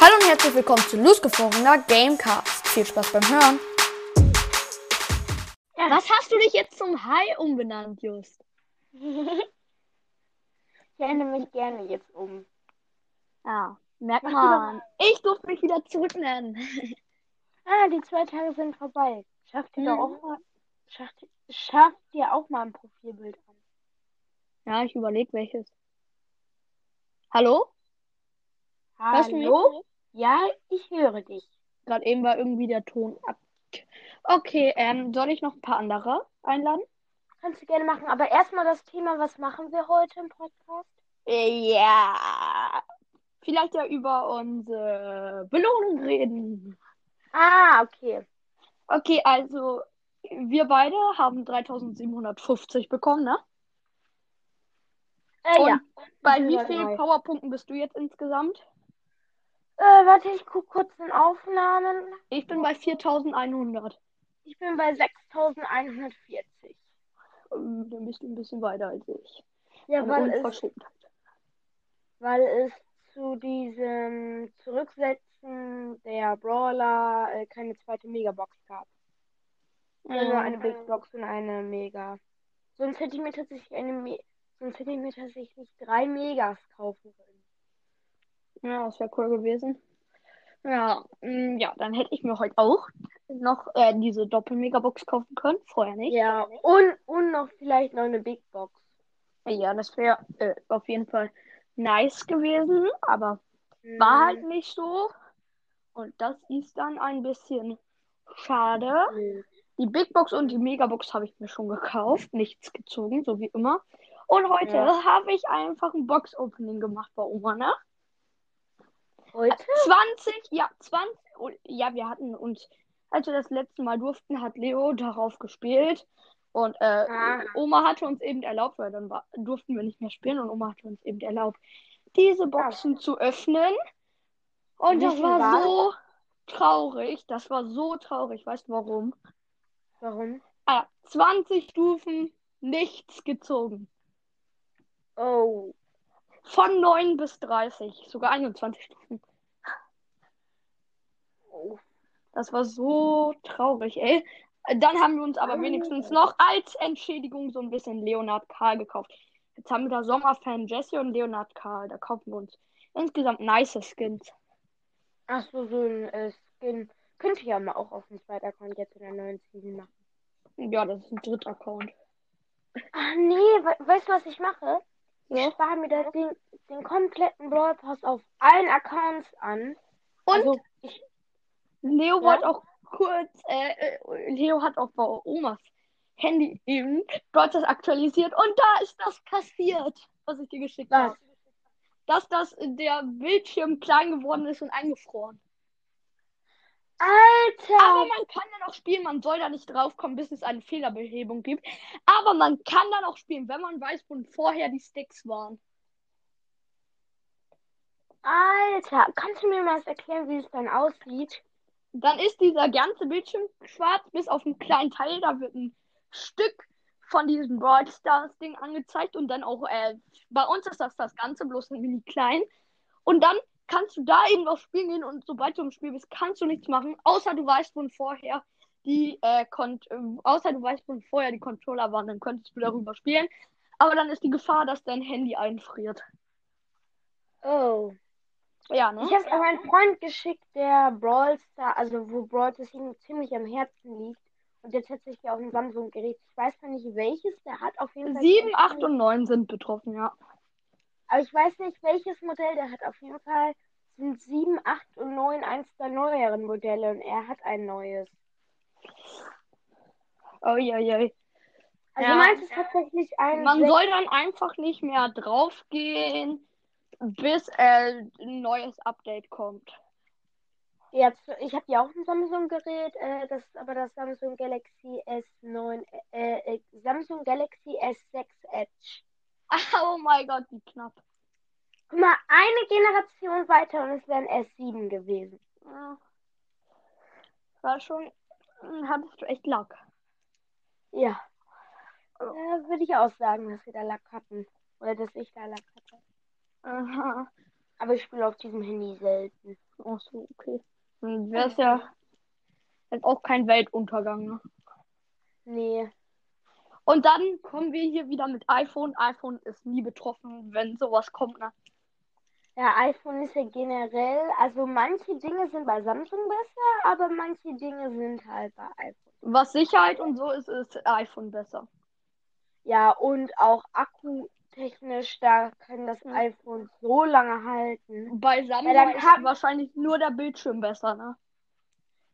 Hallo und herzlich willkommen zu losgefrorener Gamecast. Viel Spaß beim Hören. Ja. Was hast du dich jetzt zum Hai umbenannt, Just? Ich ändere mich gerne jetzt um. Ja, merkt Mach man. Ich durfte mich wieder zurücknennen. Ah, die zwei Tage sind vorbei. Schafft ihr Mhm. doch auch mal. Schafft, schafft ihr auch mal ein Profilbild an. Ja, ich überlege welches. Hallo? Hörst du mich? Hallo? Ja, ich höre dich. Gerade eben war irgendwie der Ton ab. Okay, ähm, soll ich noch ein paar andere einladen? Kannst du gerne machen. Aber erstmal das Thema, was machen wir heute im Podcast? Äh, Ja. Vielleicht ja über unsere Belohnung reden. Ah, okay. Okay, also wir beide haben 3750 bekommen, ne? Äh, Und ja. bei wie vielen. Powerpunkten bist du jetzt insgesamt? Äh, warte, ich gucke kurz den Aufnahmen. Ich bin bei 4100. Ich bin bei 6140. Ähm, Dann bist du ein bisschen weiter als ich. Ja, Eine weil es, weil es zu diesem Zurücksetzen der Brawler äh, keine zweite Megabox gab. Ja, nur eine Ähm, Big Box und eine Mega. Sonst hätte ich mir tatsächlich eine Me sonst hätte ich mir tatsächlich drei Megas kaufen können. Ja, das wäre cool gewesen. Ja, mm, ja, dann hätte ich mir heute auch noch äh, diese Doppel-Megabox kaufen können. Vorher nicht. Ja, und, und noch vielleicht noch eine Big Box. Ja, das wäre äh, auf jeden Fall nice gewesen, aber war halt nicht so. Und das ist dann ein bisschen schade. nö. Die Big Box und die Megabox habe ich mir schon gekauft. Nichts gezogen, so wie immer. Und heute Ja. habe ich einfach ein Box-Opening gemacht bei Oma, ne? Heute? 20, ja, 20. oh, Ja, wir hatten uns, als wir das letzte Mal durften, hat Leo darauf gespielt. Und äh, Ah. Oma hatte uns eben erlaubt, weil dann war, durften wir nicht mehr spielen und Oma hatte uns eben erlaubt, diese Boxen zu öffnen. Und das war so traurig. Das war so traurig. Weißt du warum? Warum? Ah, 20 Stufen, nichts gezogen. Oh. Von 9 bis 30, sogar 21 Stufen. oh. Das war so traurig, ey. Dann haben wir uns aber wenigstens noch als Entschädigung so ein bisschen Leonard Karl gekauft. Jetzt haben wir da Sommerfan Jesse und Leonard Karl. Da kaufen wir uns insgesamt nice Skins. Ach so, so ein äh, Skin. Könnte ich ja mal auch auf dem zweiten Account jetzt in der neuen Season machen. Ja, das ist ein dritter Account. Ah, nee, we weißt du, was ich mache? Ich Ja. spare mir da den, den kompletten Brawl Pass auf allen Accounts an. Und Also, ich, Leo Ja? wollte auch kurz, äh, äh, Leo hat auch bei Omas Handy eben das aktualisiert und da ist das passiert, was ich dir geschickt habe. Dass das der Bildschirm klein geworden ist und eingefroren. Alter! Aber man kann dann auch spielen, man soll da nicht draufkommen, bis es eine Fehlerbehebung gibt. Aber man kann dann auch spielen, wenn man weiß, wo vorher die Sticks waren. Alter! Kannst du mir mal erklären, wie es dann aussieht? Dann ist dieser ganze Bildschirm schwarz, bis auf einen kleinen Teil. Da wird ein Stück von diesem Brawl Stars Ding angezeigt und dann auch, äh, bei uns ist das das Ganze, bloß ein mini klein. Und dann kannst du da eben auf Spielen gehen und sobald du im Spiel bist, kannst du nichts machen, außer du weißt, wo vorher die, äh, äh, außer du weißt, wo vorher die Controller waren, dann könntest du darüber spielen. Aber dann ist die Gefahr, dass dein Handy einfriert. Oh. Ja, ne? Ich habe es an meinen Freund geschickt, der Brawl Star, also wo Brawl Stars ihm ziemlich am Herzen liegt. Und der tatsächlich auch ein Samsung-Gerät. Ich weiß zwar nicht welches, der hat auf jeden Fall. 7, 8 und 9 sind betroffen, ja. Aber ich weiß nicht, welches Modell der hat. Auf jeden Fall sind 7, 8 und 9 eins der neueren Modelle und er hat ein neues. Oh je, je. Also Ja. meins ist tatsächlich ein. Man sech- soll dann einfach nicht mehr draufgehen, bis äh, ein neues Update kommt. Jetzt, ich habe ja auch ein Samsung-Gerät, äh, das ist aber das Samsung Galaxy S9, äh, äh, Samsung Galaxy S6 Edge. Oh mein Gott, wie knapp. Guck mal, eine Generation weiter und es wäre ein S7 gewesen. Ja. War schon, hm, hattest du echt Lack. Ja. Oh. Äh, Würde ich auch sagen, dass wir da Lack hatten. Oder dass ich da Lack hatte. Aha. Aber ich spiele auf diesem Handy selten. Ach so, okay. Dann wäre es ja jetzt auch kein Weltuntergang, ne? Nee. Und dann kommen wir hier wieder mit iPhone. iPhone ist nie betroffen, wenn sowas kommt, ne? Ja, iPhone ist ja generell, also manche Dinge sind bei Samsung besser, aber manche Dinge sind halt bei iPhone. Was Sicherheit und so ist, ist iPhone besser. Ja, und auch akkutechnisch, da kann das iPhone so lange halten. Bei Samsung dann ist wahrscheinlich nur der Bildschirm besser, ne?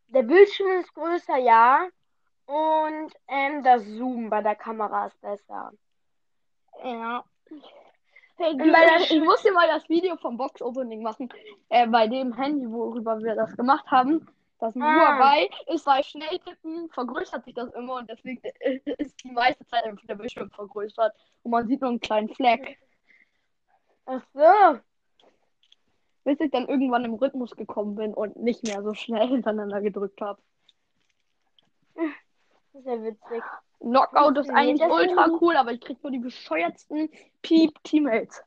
Der Bildschirm ist größer, ja. Und ähm, das Zoom bei der Kamera ist besser. Ja. Hey, du, bei der ich, ich muss dir mal das Video vom Box-Opening machen. Äh, bei dem Handy, worüber wir das gemacht haben. Das ein Ah. Huawei ist bei Schnelltippen, vergrößert sich das immer und deswegen ist die meiste Zeit einfach der Bildschirm vergrößert. Und man sieht nur einen kleinen Fleck. Ach so. Bis ich dann irgendwann im Rhythmus gekommen bin und nicht mehr so schnell hintereinander gedrückt habe. Das ist ja witzig. Knockout ist eigentlich ultra cool, aber ich krieg nur die bescheuertsten Piep-Teammates.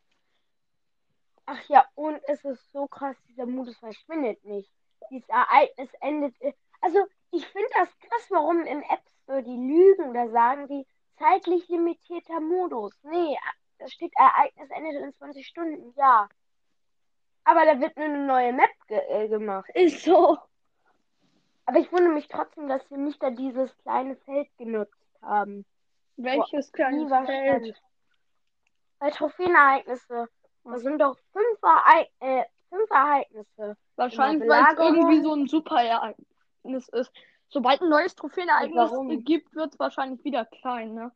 Ach ja, und es ist so krass, dieser Modus verschwindet nicht. Dieses Ereignis endet. Also, ich finde das krass, warum im App Store die lügen. Da sagen die zeitlich limitierter Modus. Nee, da steht Ereignis endet in 20 Stunden. Ja. Aber da wird nur eine neue Map ge äh, gemacht. Ist so. Aber ich wundere mich trotzdem, dass sie nicht da dieses kleine Feld genutzt haben. Welches was Feld? Bei Trophäenereignisse. Da sind doch fünf, Erei äh, fünf Ereignisse. Wahrscheinlich, weil es irgendwie so ein Superereignis ist. Sobald ein neues Trophäenereignis gibt, wird es wahrscheinlich wieder klein, ne?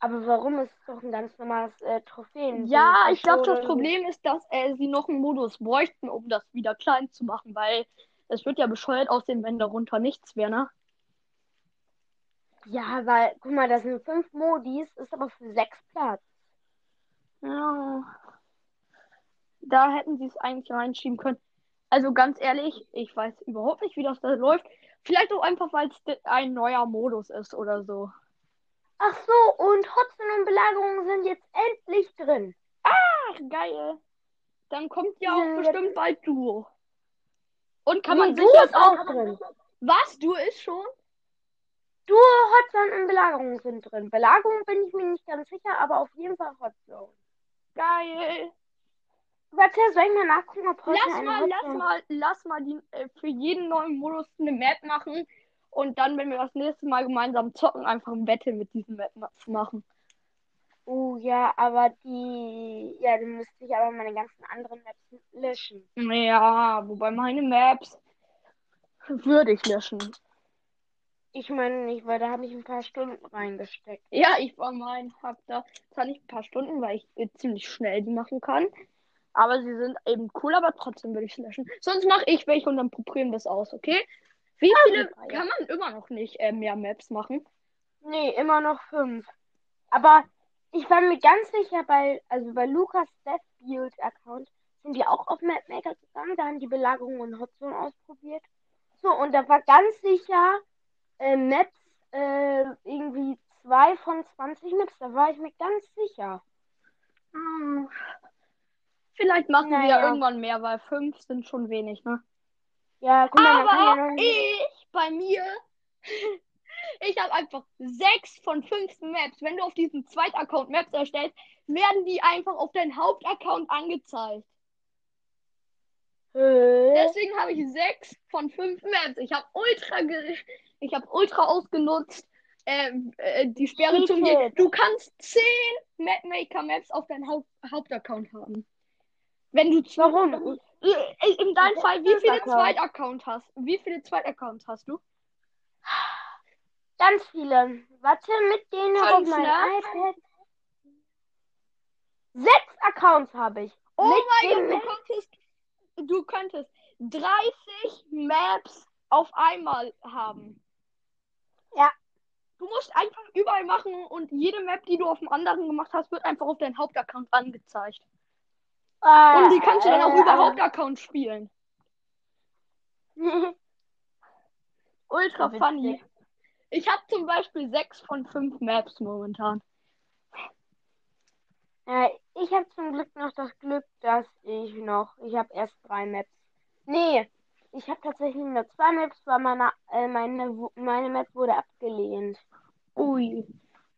Aber warum ist es doch ein ganz normales äh, Trophäen? Ja, ich glaube, das Problem ist, dass äh, sie noch einen Modus bräuchten, um das wieder klein zu machen, weil es wird ja bescheuert aussehen, wenn darunter nichts wäre, ne? Ja, weil, guck mal, das sind fünf Modis, ist aber für sechs Platz. Ja. Da hätten sie es eigentlich reinschieben können. Also ganz ehrlich, ich weiß überhaupt nicht, wie das da läuft. Vielleicht auch einfach, weil es ein neuer Modus ist oder so. Ach so, und Hotzen und Belagerungen sind jetzt endlich drin. Ach, geil. Dann kommt ja auch Ja, bestimmt bald Duo. Und kann Nee, man sich Duo jetzt ist auch drin. Was? Duo ist schon? Du, Hotzone und Belagerungen sind drin. Belagerung bin ich mir nicht ganz sicher, aber auf jeden Fall Hotzone. Geil. Warte, soll ich mal nachgucken, ob heute Lass mal, lass mal, lass mal die, äh, für jeden neuen Modus eine Map machen. Und dann, wenn wir das nächste Mal gemeinsam zocken, einfach ein Battle mit diesen Maps machen. Oh ja, aber die, ja, dann müsste ich aber meine ganzen anderen Maps löschen. Ja, wobei meine Maps würde ich löschen. Ich meine nicht, weil da habe ich ein paar Stunden reingesteckt. Ja, ich war mein, hab da zwar nicht ein paar Stunden, weil ich äh, ziemlich schnell die machen kann. Aber sie sind eben cool, aber trotzdem würde ich sie löschen. Sonst mache ich welche und dann probieren wir es aus, okay? Wie viele ja. kann man immer noch nicht äh, mehr Maps machen? Nee, immer noch fünf. Aber ich war mir ganz sicher, bei, also bei Lukas Deathfield Account sind die auch auf Mapmaker gegangen, da haben die Belagerung und Hotzone ausprobiert. So, und da war ganz sicher äh, Maps, äh, irgendwie zwei von 20 Maps, da war ich mir ganz sicher. Hm. Vielleicht machen wir ja Naja. irgendwann mehr, weil fünf sind schon wenig, ne? Ja, guck mal, ja Aber ich, bei mir, ich habe einfach sechs von fünf Maps. Wenn du auf diesem Zweitaccount Maps erstellst, werden die einfach auf deinen Hauptaccount angezeigt. Hä? Deswegen habe ich sechs von fünf Maps. Ich habe ultra, ich habe ultra ausgenutzt. Ähm, äh, die Sperre zum hier. Cheated. Du kannst zehn Mapmaker Maps auf deinen Haupt Hauptaccount haben. Wenn du zu, Warum? Äh, In deinem Fall, wie viele Account. Zweitaccount hast? Wie viele Zweitaccounts hast du? Ganz viele. Warte, mit denen auf ne? iPad. Sechs Accounts habe ich. Oh Mit mein Gott, du könntest, du könntest 30 Maps auf einmal haben. Ja. Du musst einfach überall machen und jede Map, die du auf dem anderen gemacht hast, wird einfach auf deinen Hauptaccount angezeigt. Äh, Und die kannst du dann auch äh, über Hauptaccount spielen. Ultra funny. Ich habe zum Beispiel 6 von 5 Maps momentan. Äh, Ich habe zum Glück noch das Glück, dass ich noch. Ich habe erst drei Maps. Nee, ich habe tatsächlich nur zwei Maps, weil meine, äh, meine, meine Map wurde abgelehnt. Ui.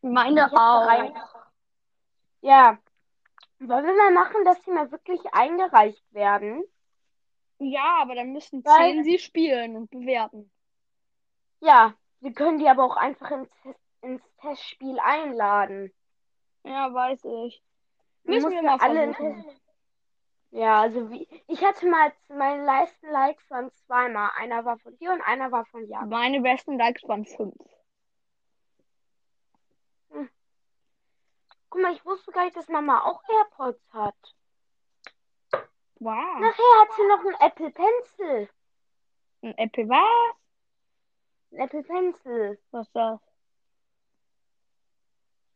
Meine auch. Ja. Wollen wir mal machen, dass die mal wirklich eingereicht werden? Ja, aber dann müssen Weil- zehn sie spielen und bewerten. Ja. Wir können die aber auch einfach ins, ins Testspiel einladen. Ja, weiß ich. Müssen wir ja mal alle versuchen. Ja, also wie. Ich hatte mal meine meisten Likes waren zweimal. Einer war von dir und einer war von Jan. Meine besten Likes waren fünf. Guck mal, ich wusste gar nicht, dass Mama auch AirPods hat. Wow. Nachher hat sie noch einen Apple Pencil. Ein Apple was? Ein Apple Pencil. Was ist das?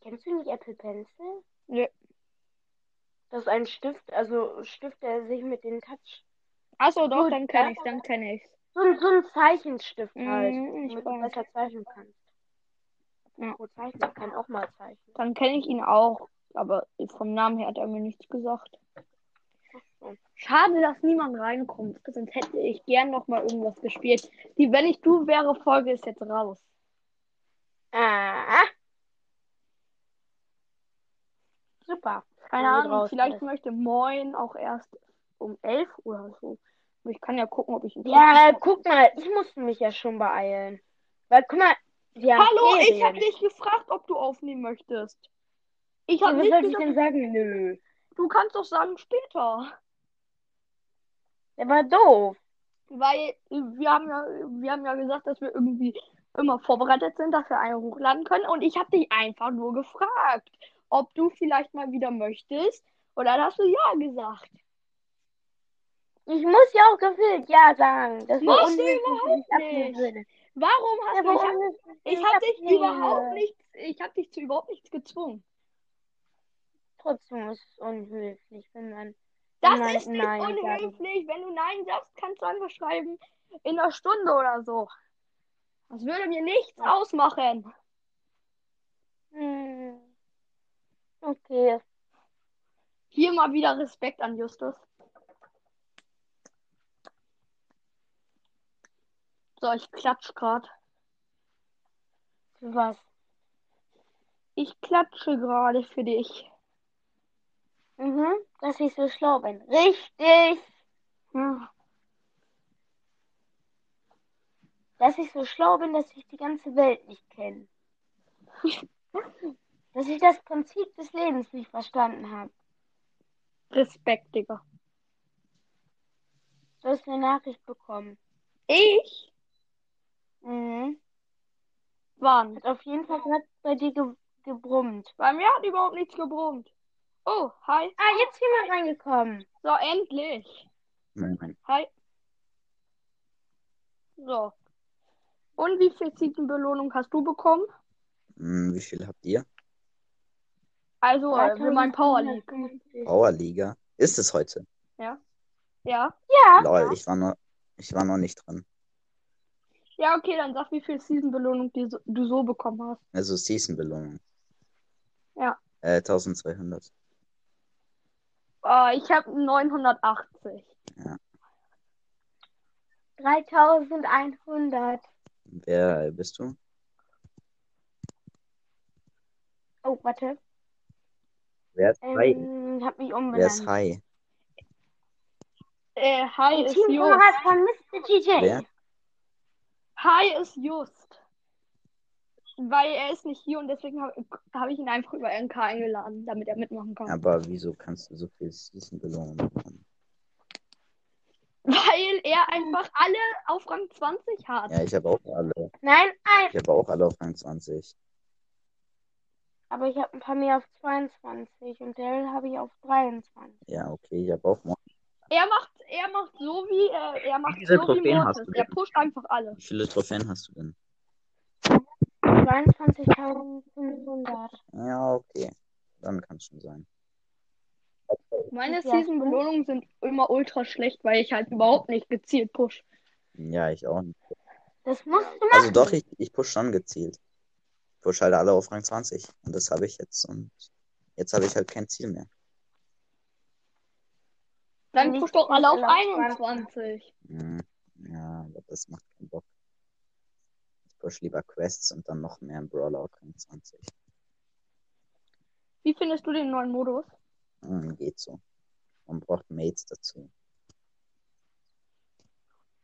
Kennst du nicht Apple Pencil? Nö. Das ist ein Stift, also Stift, der sich mit den Touch. Achso, doch, dann kenn ja. ich's, dann kenn ich's. So, ein- so ein Zeichenstift halt. Mhm, ich damit du besser zeichnen kannst. Ja. Wo zeichnen kann auch mal zeichnen. Dann kenne ich ihn auch. Aber vom Namen her hat er mir nichts gesagt. Schade, dass niemand reinkommt. Sonst hätte ich gern noch mal irgendwas gespielt. Die Wenn ich du wäre Folge ist jetzt raus. Ah. Super. Keine Ahnung, vielleicht möchte Moin auch erst um 11 oder so. Ich kann ja gucken, ob ich Ja, guck mal, ich musste mich ja schon beeilen. Weil, guck mal, Hallo, ich habe Ferien. dich gefragt, ob du aufnehmen möchtest. Ich Ja, habe was nicht soll ich gesagt, denn sagen? Nö. du kannst doch sagen später. Der war doof. Weil wir haben ja, wir haben ja gesagt, dass wir irgendwie immer vorbereitet sind, dass wir einen hochladen können. Und ich habe dich einfach nur gefragt, ob du vielleicht mal wieder möchtest. Und dann hast du ja gesagt. Ich muss ja auch gefühlt Ja sagen. Das war Musst du überhaupt nicht. Warum hast Ja, du? Warum habe nicht? ich hab dich ablehne. überhaupt nichts, ich habe dich zu überhaupt nichts gezwungen. Trotzdem ist es unhöflich, wenn man. Das man ist nicht Nein unhöflich. Wenn du Nein sagst, kannst du einfach schreiben in einer Stunde oder so. Das würde mir nichts ausmachen. Hm. Okay. Hier mal wieder Respekt an Justus. So, ich klatsch grad. Was? Ich klatsche gerade für dich. Mhm. Dass ich so schlau bin. Richtig. Ja. Dass ich so schlau bin, dass ich die ganze Welt nicht kenne. dass ich das Prinzip des Lebens nicht verstanden habe. Respekt, Digga. Du hast eine Nachricht bekommen. Ich? Mhm. Wann? Hat auf jeden Fall gerade bei dir ge gebrummt. Bei mir hat überhaupt nichts gebrummt. Oh, hi. Ah, jetzt jemand reingekommen. So, endlich. Nein, nein. Hi. So. Und wie viel Ziegenbelohnung hast du bekommen? Hm, wie viel habt ihr? Also, äh, für mein Power League. 3750. Powerliga. Ist es heute? Ja? Ja. Lol, ich war noch, ich war noch nicht drin. Ja, okay, dann sag, wie viel Season-Belohnung so, du so bekommen hast. Also Season-Belohnung. Ja. Äh, 1200. Äh, ich habe 980. 3100. Wer bist du? Oh, warte. Wer ist Hi? Ähm, hab mich Wer ist umbenannt. Hi? Äh, hi ist Just. Teamkamerad von Mr. GJ. Wer? Hi ist Just. Weil er ist nicht hier und deswegen habe hab ich ihn einfach über NK eingeladen, damit er mitmachen kann. Aber wieso kannst du so viel Season-Belohnung bekommen? Weil er einfach alle auf Rang 20 hat. Ja, ich habe auch alle. Nein, ein. Ich habe auch alle auf Rang 20. Aber ich habe ein paar mehr auf 22 und Daryl habe ich auf 23. Ja, okay, ich habe auch Mo Er macht, er macht so wie, äh, er macht viele so wie Trophäen hast Mortis. du Er pusht einfach alle. Wie viele Trophäen hast du denn? 22.500. Ja, okay. Dann kann es schon sein. Meine Ja. Season-Belohnungen sind immer ultra schlecht, weil ich halt überhaupt nicht gezielt push. Ja, ich auch nicht. Das musst du machen. Also doch, ich, ich push schon gezielt. Ich push halt alle auf Rang 20. Und das habe ich jetzt. Und jetzt habe ich halt kein Ziel mehr. Dann push doch alle auf alle auf 21. Hm, Ja, aber das macht keinen Bock. Push lieber Quests und dann noch mehr im Brawler Rang 20. Wie findest du den neuen Modus? Hm, geht so. Man braucht Mates dazu.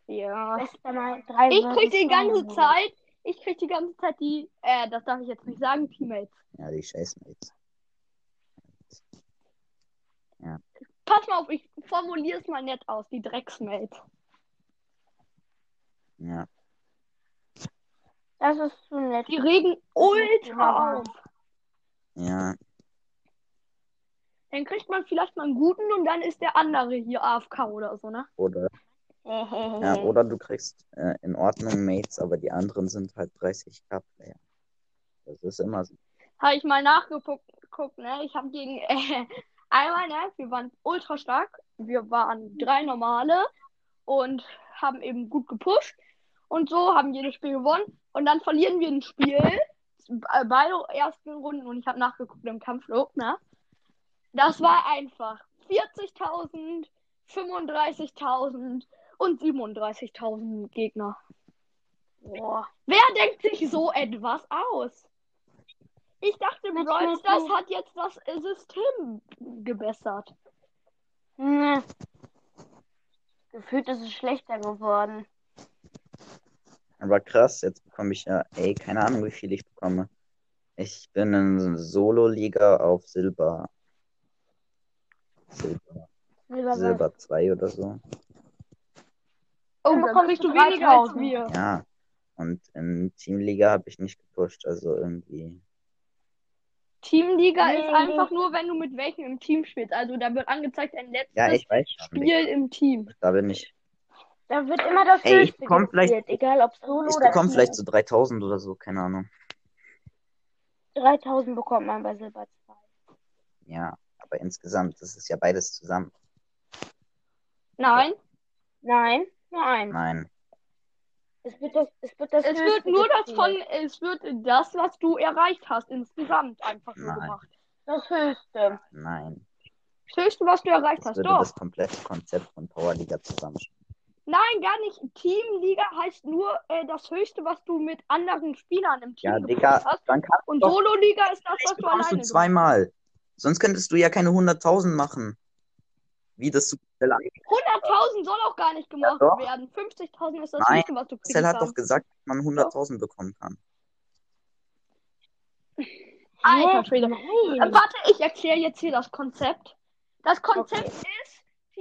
Ja. Ich krieg die ganze Modus. Zeit, ich krieg die ganze Zeit die, äh, das darf ich jetzt nicht sagen, Teammates. Ja, die scheiß Mates. Pass mal auf, ich formuliere es mal nett aus, die Drecksmates. Ja, Das ist zu nett. Die regen ultra auf. ja, Dann kriegt man vielleicht mal einen guten und dann ist der andere hier AFK oder so, ne? oder, ja, oder du kriegst äh, in Ordnung Mates, aber die anderen sind halt 30k-Player. Das ist immer so. Habe ich mal nachgeguckt, guckt, ne? Ich habe gegen äh, einmal, ne? Wir waren ultra stark. Wir waren drei normale und haben eben gut gepusht. Und so haben jedes Spiel gewonnen. Und dann verlieren wir ein Spiel. äh, Beide ersten Runden. Und ich habe nachgeguckt im Kampflog, ne? Das war einfach 40.000, 35.000 und 37.000 Gegner. Boah. Wer denkt sich so etwas aus? Ich dachte, Brawl. Stars hat jetzt das System gebessert. Ne. Gefühlt ist es schlechter geworden. Aber krass, jetzt bekomme ich ja, ey, keine Ahnung, wie viel ich bekomme. Ich bin in Solo-Liga auf Silber. Silber, Silber, Silber 2 oder so. Oh, Dann bekommst du weniger als 3000. wir. Ja. Und in Teamliga habe ich nicht gepusht, also irgendwie. Teamliga Nee. ist einfach nur, wenn du mit welchem im Team spielst. Also da wird angezeigt, ein letztes Ja, ich weiß schon. Spiel im Team. Da bin ich. Da wird immer das Ey, ich Höchste bekomm vielleicht- gezielt, egal ob Solo Ich oder bekomme Team. vielleicht so 3000 oder so, keine Ahnung. 3000 bekommt man bei Silber 2. Ja, aber insgesamt, das ist ja beides zusammen. Nein, Nein, nein. Nein. Es wird das, es wird das es wird nur das von, es wird das, was du erreicht hast, insgesamt einfach nur Nein. gemacht. Das Höchste. Nein. Das Höchste, was du erreicht Das hast, würde doch. das komplette Konzept von Powerliga zusammenstellen. Nein, gar nicht. Teamliga heißt nur äh, das Höchste, was du mit anderen Spielern im Team Ja, Digga, hast. dann kannst Und Solo-Liga ist das, was du alleine du zweimal. Sonst könntest du ja keine 100.000 machen. Wie das Supercell angeht. 100.000 soll auch gar nicht gemacht doch. werden. 50.000 ist das Nein, Höchste, was du kriegen Supercell hat doch gesagt, dass man 100.000 bekommen kann. Alter? Schwede. Äh, warte, ich erkläre jetzt hier das Konzept. Das Konzept ist,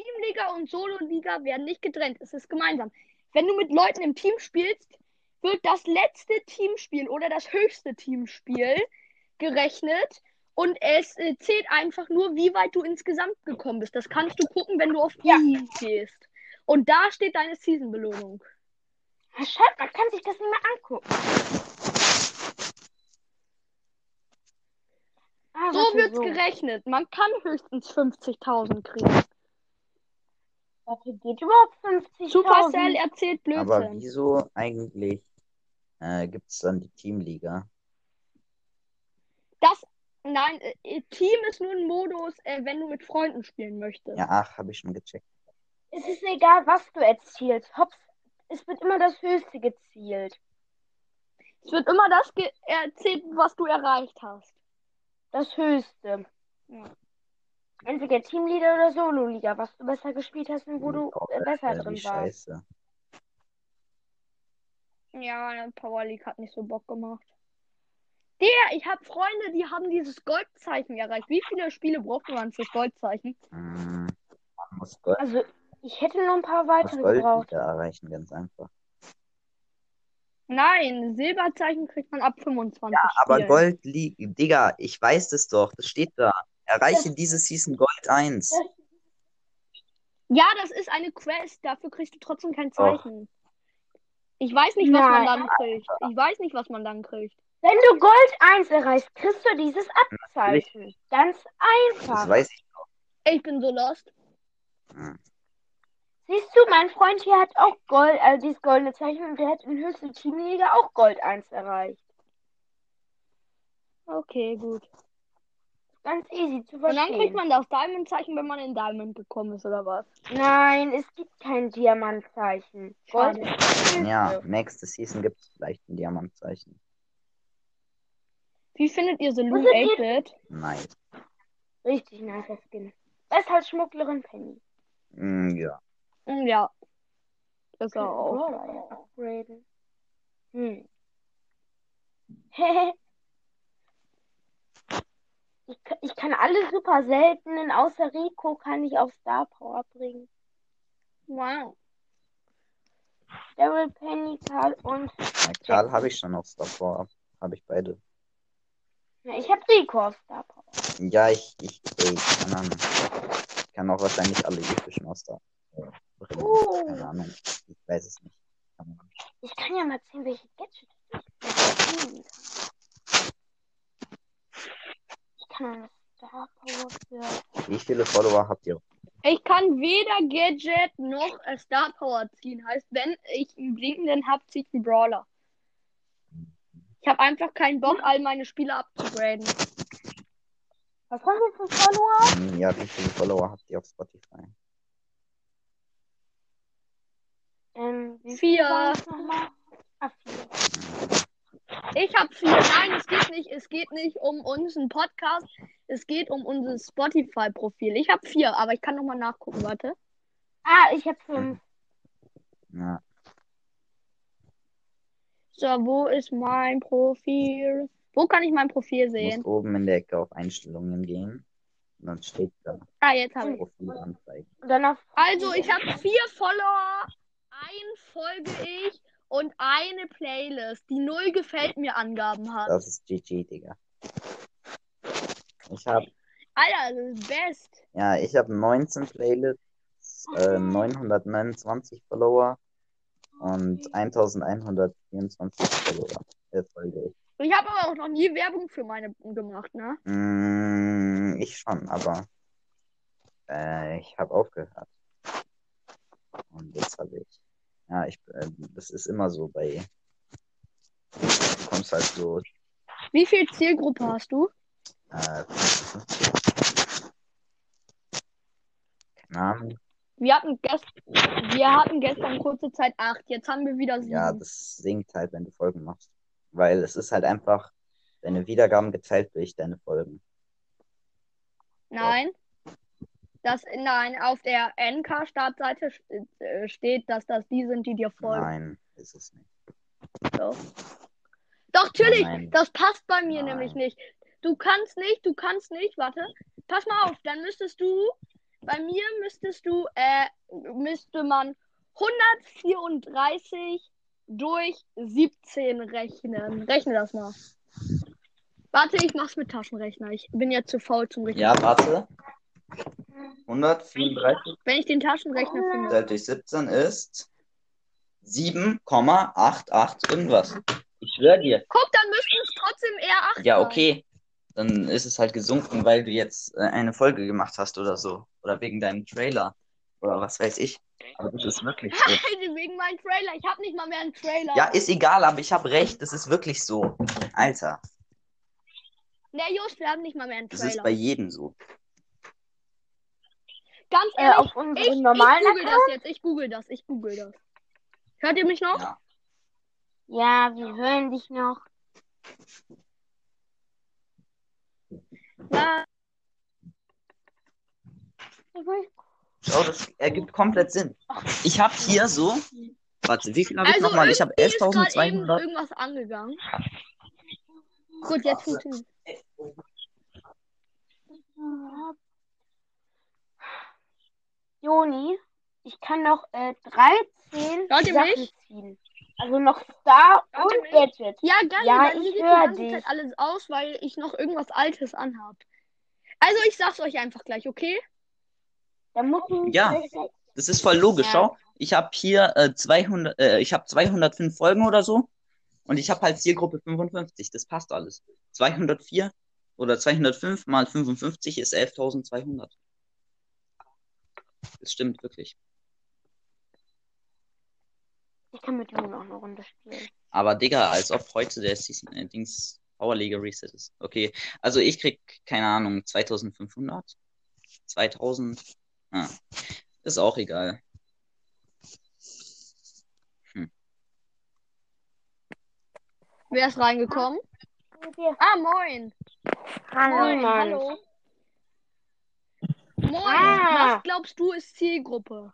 Teamliga und Solo-Liga werden nicht getrennt. Es ist gemeinsam. Wenn du mit Leuten im Team spielst, wird das letzte Teamspiel oder das höchste Teamspiel gerechnet und es äh, zählt einfach nur, wie weit du insgesamt gekommen bist. Das kannst du gucken, wenn du auf Ja. Team gehst. Und da steht deine Season-Belohnung. Scheiße, man kann sich das nicht mehr angucken. Ah, So wird's so. gerechnet. Man kann höchstens 50.000 kriegen. Warte, geht überhaupt 50.000? Supercell erzählt Aber Blödsinn. wieso eigentlich äh, gibt es dann die Teamliga? Das, nein, äh, Team ist nur ein Modus, äh, wenn du mit Freunden spielen möchtest. Ja, ach, habe ich schon gecheckt. Es ist egal, was du erzielst. Hops, es wird immer das Höchste gezielt. Es wird immer das erzählt, was du erreicht hast. Das Höchste. Ja. Entweder Teamleader oder Solo-Liga, was du besser gespielt hast und wo du Oh, äh, besser drin warst. scheiße. Ja, Power League hat nicht so Bock gemacht. Der, ich habe Freunde, die haben dieses Goldzeichen erreicht. Wie viele Spiele braucht man fürs Goldzeichen? Hm, man muss Gold, Also, ich hätte noch ein paar weitere Gold gebraucht. wieder erreichen, ganz einfach. Nein, Silberzeichen kriegt man ab 25 Ja, aber Spielen. Gold liegt, Digga, ich weiß das doch, das steht da. Erreiche diese Season Gold 1. Ja, das ist eine Quest. Dafür kriegst du trotzdem kein Och. Zeichen. Ich weiß nicht, was man Nein. dann kriegt. Ich weiß nicht, was man dann kriegt. Wenn du Gold 1 erreichst, kriegst du dieses Abzeichen. Ganz einfach. Das weiß ich. Ich bin so lost. Hm. Siehst du, mein Freund hier hat auch Gold, also dieses goldene Zeichen und der hat in höchsten Teamliga auch Gold 1 erreicht. Okay, gut. Ganz easy zu Und dann verstehen. kriegt man das Diamond-Zeichen, wenn man in Diamond gekommen ist, oder was? Nein, es gibt kein Diamantzeichen. Gold Ja, nächste Season gibt es vielleicht ein Diamantzeichen. Wie findet ihr The die? 8-Bit. 8-Bit? Nice. Richtig nicer Skin. Besser als Schmugglerin Penny. Mm, ja. Hm, Ja. Ist er auch. Upgraden. Hm. Ich, ich kann alle super seltenen, außer Rico kann ich auf Star Power bringen. Wow. Daryl, Penny, Karl und. ja Karl habe ich schon auf Star Power. Habe ich beide. Ja, ich habe Rico auf Star Power. Ja, ich, ich, ey, keine Ahnung. Ich kann auch wahrscheinlich alle epischen aus der äh, bringen. Oh. Keine Ahnung. Ich weiß es nicht. Ich kann ja mal sehen, welche Gadgets ich bedienen kann. Für. Wie viele Follower habt ihr? Ich kann weder Gadget noch äh, Star Power ziehen. Heißt, wenn ich einen blinkenden hab, ziehe ich einen Brawler. Ich habe einfach keinen Bock, all meine Spiele abzugraden. Was haben wir für Follower? Hm, Ja, wie viele Follower habt ihr auf Spotify? Ähm, wie Vier. Ah, vier. Ich habe vier. Nein, es geht nicht. Es geht nicht um unseren Podcast. Es geht um unser Spotify-Profil. Ich habe vier, aber ich kann noch mal nachgucken. Warte. Ah, ich habe fünf. Ja, So, wo ist mein Profil? Wo kann ich mein Profil du sehen? musst oben in der Ecke auf Einstellungen gehen. Und dann steht da Ah, jetzt habe ich. Dann auf. Also, ich habe vier Follower, ein folge ich und eine Playlist, die null gefällt mir Angaben hat. Das ist GG, Digga. Ich habe Alter, das ist best. ja, ich habe 19 Playlists, äh, 929 Follower und 1124 Follower. Äh, folge ich. Ich habe aber auch noch nie Werbung für meine gemacht, ne? Mm, ich schon, aber äh, ich habe aufgehört. Und jetzt habe ich. Ja, ich, äh, das ist immer so bei. Du kommst halt so. Wie viel Zielgruppe hast du? Äh, 55. keine Ahnung. Wir hatten, gest wir hatten gestern kurze Zeit acht, jetzt haben wir wieder sieben. Ja, das sinkt halt, wenn du Folgen machst. Weil es ist halt einfach deine Wiedergaben geteilt durch deine Folgen. Nein. Das, nein, auf der NK-Startseite äh, steht, dass das die sind, die dir folgen. Nein, ist es nicht. Doch. Doch, natürlich, Nein. das passt bei mir Nein. nämlich nicht. Du kannst nicht, du kannst nicht, warte. Pass mal auf, dann müsstest du, bei mir müsstest du, äh, müsste man 134 durch 17 rechnen. Rechne das mal. Warte, ich mach's mit Taschenrechner. Ich bin jetzt zu faul zum Rechnen. Ja, warte. 134 Wenn ich den Taschenrechner finde. geteilt durch 17 ist 7,88 irgendwas. Ich schwör dir. Guck, dann müssten es trotzdem eher 8 Ja, okay. Dann ist es halt gesunken, weil du jetzt äh, eine Folge gemacht hast oder so. Oder wegen deinem Trailer. Oder was weiß ich. Aber das ist wirklich so. Wegen meinem Trailer. Ich habe nicht mal mehr einen Trailer. Ja, ist egal, aber ich habe recht. Das ist wirklich so. Alter, Ne, Just, wir haben nicht mal mehr einen das ist Trailer. bei jedem so. Ganz Äh, ehrlich, auf ich, unserem ich normalen google Account? das jetzt. Ich google das. Ich google das. Hört ihr mich noch? Ja. Ja, wir hören dich noch. Ja. Schau, das ergibt komplett Sinn. Ich habe hier so. Warte, wie viel habe ich Also nochmal? Ich habe irgendwie ist gerade eben 11.200. irgendwas angegangen. Gut, jetzt funktioniert. Joni, ich kann noch äh, 13 Hört ihr Sachen mich? ziehen. Also noch Star Hört ihr und mich? Gadget. Ja, geil. Ja, ich sieht die hör ganze dich. Zeit alles aus, weil ich noch irgendwas Altes anhab. Also, ich sag's euch einfach gleich, okay? Da muss ich Ja. Das ist voll logisch, Ja. schau. Ich habe hier äh, 200, äh, ich habe 205 Folgen oder so. Und ich habe halt Zielgruppe 55. Das passt alles. 204 oder 205 mal 55 ist 11.200. Das stimmt wirklich. Ich kann mit Joni auch eine Runde spielen. Aber Digga, als ob heute der Season, äh, Dings Powerliga Reset ist. Okay, also ich krieg, keine Ahnung, 2500? 2000? Ah, ist auch egal. Wer ist reingekommen? Ah, moin. Hallo, Moin, Mann. hallo. Moin, Ah. was glaubst du ist Zielgruppe?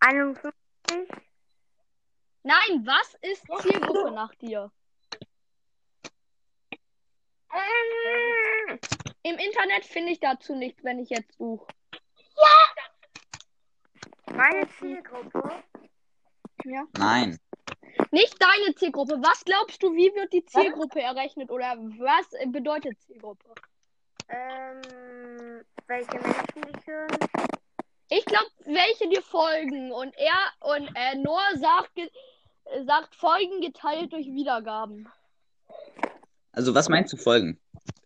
51. Nein, was ist Zielgruppe nach dir? Ähm, Im Internet finde ich dazu nichts, wenn ich jetzt suche. Meine Zielgruppe. Ja. Nein. Nicht deine Zielgruppe. Was glaubst du, wie wird die Zielgruppe errechnet oder was bedeutet Zielgruppe? Ähm, welche Menschen dich hören? Ich glaube, welche dir folgen und er und äh, Noah sagt, sagt Folgen geteilt durch Wiedergaben. Also was meinst du Folgen?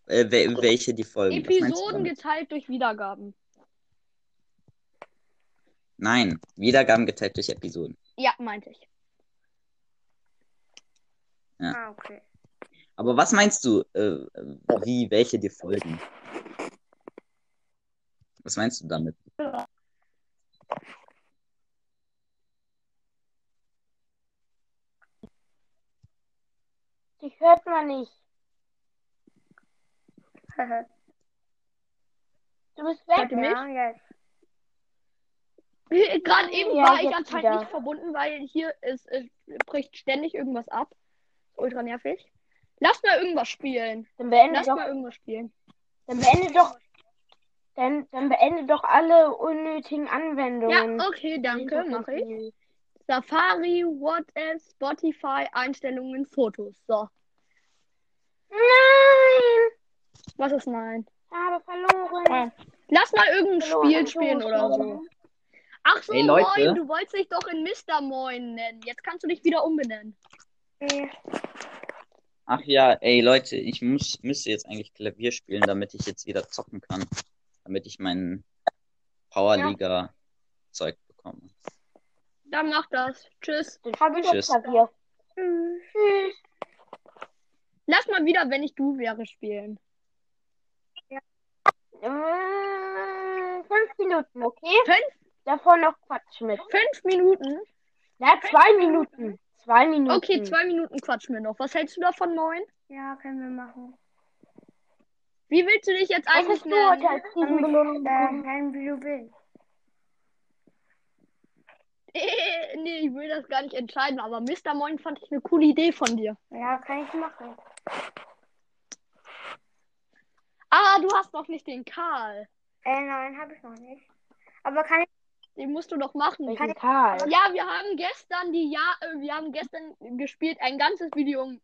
Äh, wel welche die Folgen? Episoden geteilt durch Wiedergaben. Nein, Wiedergaben geteilt durch Episoden. Ja, meinte ich. Ah, okay. Aber was meinst du, äh, wie welche dir folgen? Was meinst du damit? Dich hört man nicht. Du bist weg. Hört ihr mich? Ja, jetzt. Gerade eben Ja, war ich anscheinend wieder. nicht verbunden, weil hier ist, es bricht ständig irgendwas ab. Ultra nervig. Lass mal irgendwas spielen. Dann beende Lass doch, mal irgendwas spielen. dann beende doch, dann, dann beende doch alle unnötigen Anwendungen. Ja, okay, danke, mache ich. Safari, WhatsApp, Spotify, Einstellungen, Fotos. So, Nein! was ist nein? Ich habe verloren. Lass mal irgendein Verloren. Spiel spielen oder so. Ach so, Hey, Leute. Moin, du wolltest dich doch in Mr. Moin nennen. Jetzt kannst du dich wieder umbenennen. Okay. Ach ja, ey Leute, ich muss, müsste jetzt eigentlich Klavier spielen, damit ich jetzt wieder zocken kann. Damit ich mein Powerliga-Zeug bekomme. Dann mach das. Tschüss. Dann habe ich Tschüss. Klavier. Tschüss. Lass mal wieder, wenn ich du wäre, spielen. Äh, fünf Minuten, okay? Fünf? Davor noch Quatsch mit. Fünf Minuten? Na, zwei Minuten. Zwei Minuten. Okay, zwei Minuten quatschen wir noch. Was hältst du davon, Moin? Ja, können wir machen. Wie willst du dich jetzt Was eigentlich heute nennen? als bekommen? Nein, wie du willst. nee, ich will das gar nicht entscheiden, aber Mr. Moin fand ich eine coole Idee von dir. Ja, kann ich machen. Ah, du hast noch nicht den Karl. Äh, nein, habe ich noch nicht. Aber kann ich. Den musst du doch machen. Welchen Karl? Ja, wir haben gestern die Ja, äh, wir haben gestern gespielt ein ganzes Video, äh,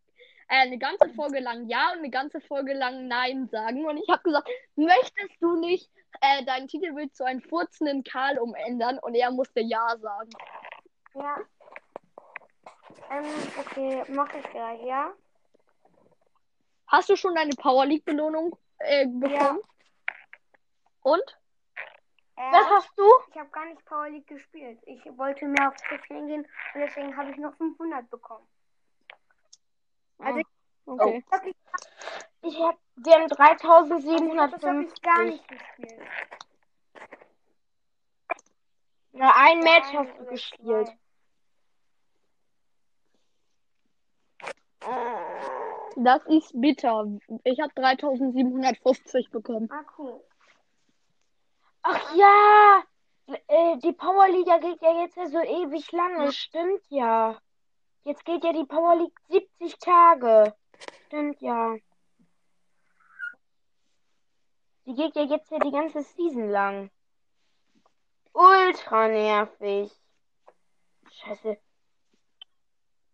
eine ganze Folge lang Ja und eine ganze Folge lang Nein sagen. Und ich habe gesagt, möchtest du nicht äh, dein Titelbild zu einem furzenden Karl umändern? Und er musste Ja sagen. Ja. Ähm, okay, mache ich gleich, ja? Hast du schon deine Power League Belohnung äh, bekommen? Und? Äh, Was hast du? ich habe gar nicht Power League gespielt. Ich wollte mehr auf Trophäen gehen und deswegen habe ich noch 500 bekommen. Also, Okay. wirklich, Ich hab, wir haben das habe ich gar 3750. nicht gespielt. Na, ein Match hast du gespielt. zwei. Das ist bitter. Ich habe 3750 bekommen. Ah, cool. Ach ja, äh, die Powerliga geht ja jetzt ja so ewig lange. Stimmt ja. Jetzt geht ja die Power League 70 Tage. Stimmt ja. Die geht ja jetzt ja die ganze Season lang. Ultra nervig. Scheiße.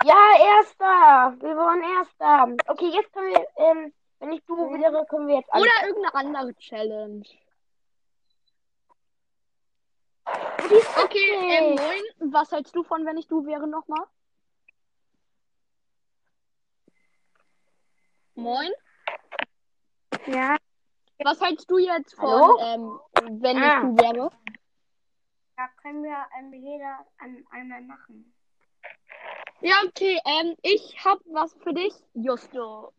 Ja, Erster. Wir waren Erster. Okay, jetzt können wir, ähm, wenn ich du wäre, können wir jetzt alle. Oder irgendeine andere Challenge. Oh, die ist Okay, ähm, witzig. moin. Was hältst du von, wenn ich du wäre nochmal? Moin. Ja, Was hältst du jetzt von, ähm, wenn Ah. ich du wäre? da können wir ähm, jeder an einmal machen. Ja, okay, ähm, ich hab was für dich, Justo.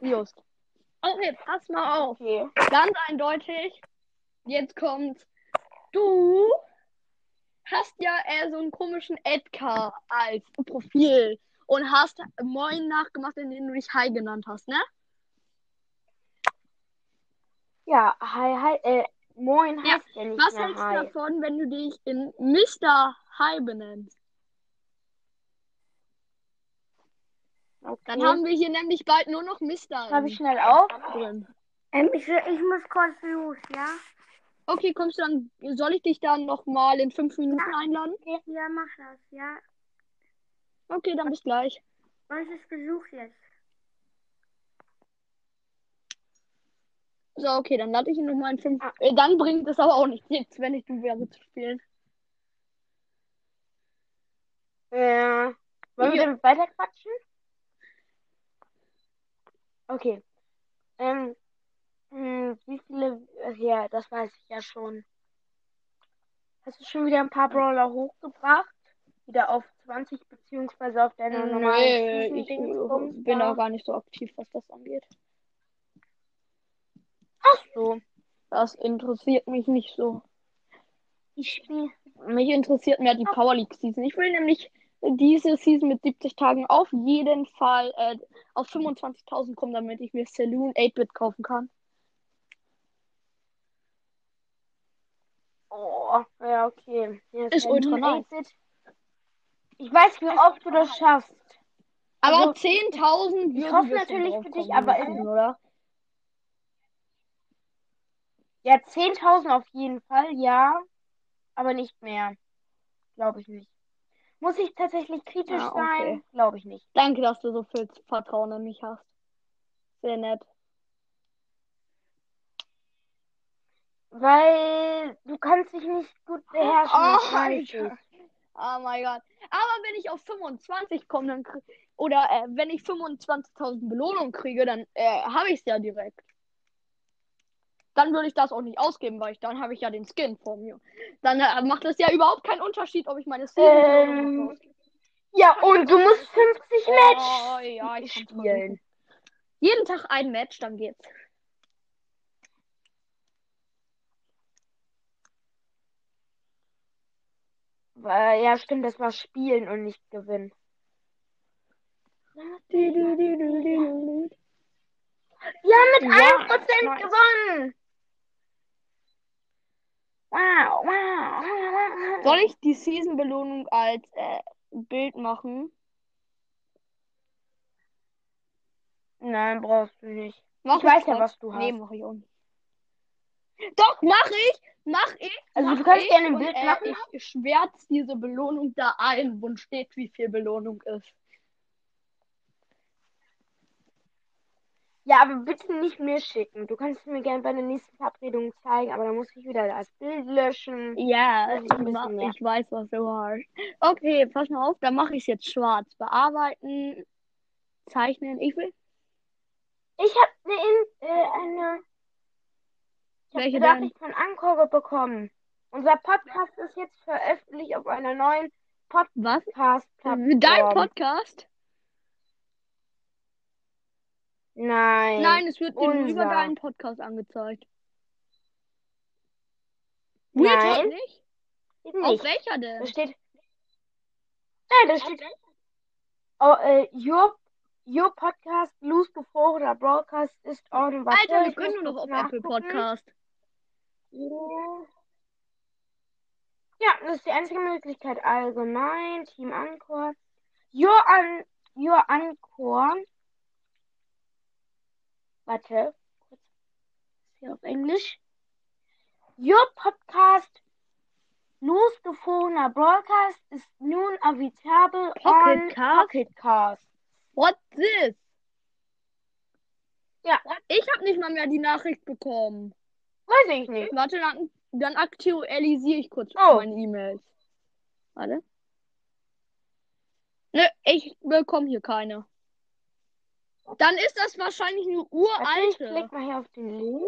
Just. Okay, pass mal auf. Okay. Ganz eindeutig. Jetzt kommt. Du hast ja äh, so einen komischen Edgar als Profil und hast Moin nachgemacht, indem du dich Hi genannt hast, ne? Ja, hi, hi, äh, moin Ja, heißt ja nicht Was hältst du davon, wenn du dich in Mr. Hi benennst? Okay. Dann haben wir hier nämlich bald nur noch Mr. Schreibe ich schnell auf. drin. Ähm, ich, ich muss kurz los, ja? Okay, kommst du dann, soll ich dich dann nochmal in fünf Minuten einladen? Ja, mach das, ja. Okay, dann bis gleich. Was ist Besuch jetzt? So, okay, dann lade ich ihn nochmal in fünf. Äh, dann bringt es aber auch nichts, jetzt, wenn ich du wäre zu spielen. Äh, wollen wir Ja. weiter quatschen? Okay. Ähm, hm, wie viele, äh, ja, das weiß ich ja schon. Hast du schon wieder ein paar Brawler hochgebracht? Wieder auf 20 beziehungsweise auf deiner normalen Nee, ich Season-Dingsbums äh, bin da? da gar nicht so aktiv, was das angeht. Ach so. Das interessiert mich nicht so. Ich spiele. Mich interessiert mehr die Power League Season. Ich will nämlich diese Season mit 70 Tagen auf jeden Fall äh, auf 25.000 kommen, damit ich mir Saloon 8-Bit kaufen kann. Oh, ja, okay. Hier Ist ultra Saloon nice. 8-Bit. Ich weiß, wie oft du das schaffst. Aber Also, 10.000 ich hoffe natürlich für dich, aber in- oder? Ja, 10.000 auf jeden Fall, ja. Aber nicht mehr. Glaube ich nicht. Muss ich tatsächlich kritisch Ah, okay. sein? Glaube ich nicht. Danke, dass du so viel Vertrauen in mich hast. Sehr nett. Weil du kannst dich nicht gut beherrschen. Oh. Oh mein Gott. Aber wenn ich auf 25 komme, dann krieg, oder äh, wenn ich 25.000 Belohnung kriege, dann äh, habe ich es ja direkt. Dann würde ich das auch nicht ausgeben, weil ich dann habe ich ja den Skin vor mir. Dann äh, macht es ja überhaupt keinen Unterschied, ob ich meine Season Ähm. Ja, und du musst 50 Oh, Match ja, spielen. Jeden Tag ein Match, dann geht's. Weil, ja, stimmt, das war spielen und nicht gewinnen. Du. Ja, mit Ja, 1% nice. gewonnen. Wow, wow. Soll ich die Season-Belohnung als äh, Bild machen? Nein, brauchst du nicht. Mach Ich weiß ja, was du Nee, hast. mach ich auch nicht. Doch, mach ich! Mach ich! Also, mach du kannst gerne ein Bild äh, machen. Ich schwärz diese Belohnung da ein, wo steht, wie viel Belohnung ist. Ja, aber bitte nicht mir schicken. Du kannst mir gerne bei der nächsten Verabredung zeigen, aber dann muss ich wieder das Bild löschen. Ja, ich, mach, ich weiß, was du hast. Okay, pass mal auf, dann mache ich es jetzt schwarz. Bearbeiten, zeichnen. Ich will. Ich habe eine, äh, eine ich hab Welche eine denn? Nachricht von Anchor bekommen. Unser Podcast ist jetzt veröffentlicht auf einer neuen? Podcast-Plattform. Dein Podcast? Nein. Nein, es wird nur über unser. deinen Podcast angezeigt. Weird Nein. Nicht? Steht Auf nicht. welcher denn? Da steht. Nein, da steht. Oh, äh, your, your podcast, Lose Before oder Broadcast ist on. Alter, wir ich können nur noch auf Apple. Podcast. Ja, das ist die einzige Möglichkeit. Allgemein, Team Anchor. Your, an, your Anchor. Warte. Kurz. Ist hier auf Englisch. Your podcast Lose Before Broadcast ist nun available Pocket on Cast? Pocket Cast. What this? Ja, Ich habe nicht mal mehr die Nachricht bekommen. Weiß ich nicht. Warte, dann, dann aktualisiere ich kurz Oh. meine E-Mails. Warte. Nö, ich bekomme hier keine. Dann ist das wahrscheinlich eine Warte, ich uralte. klick mal hier auf den Link.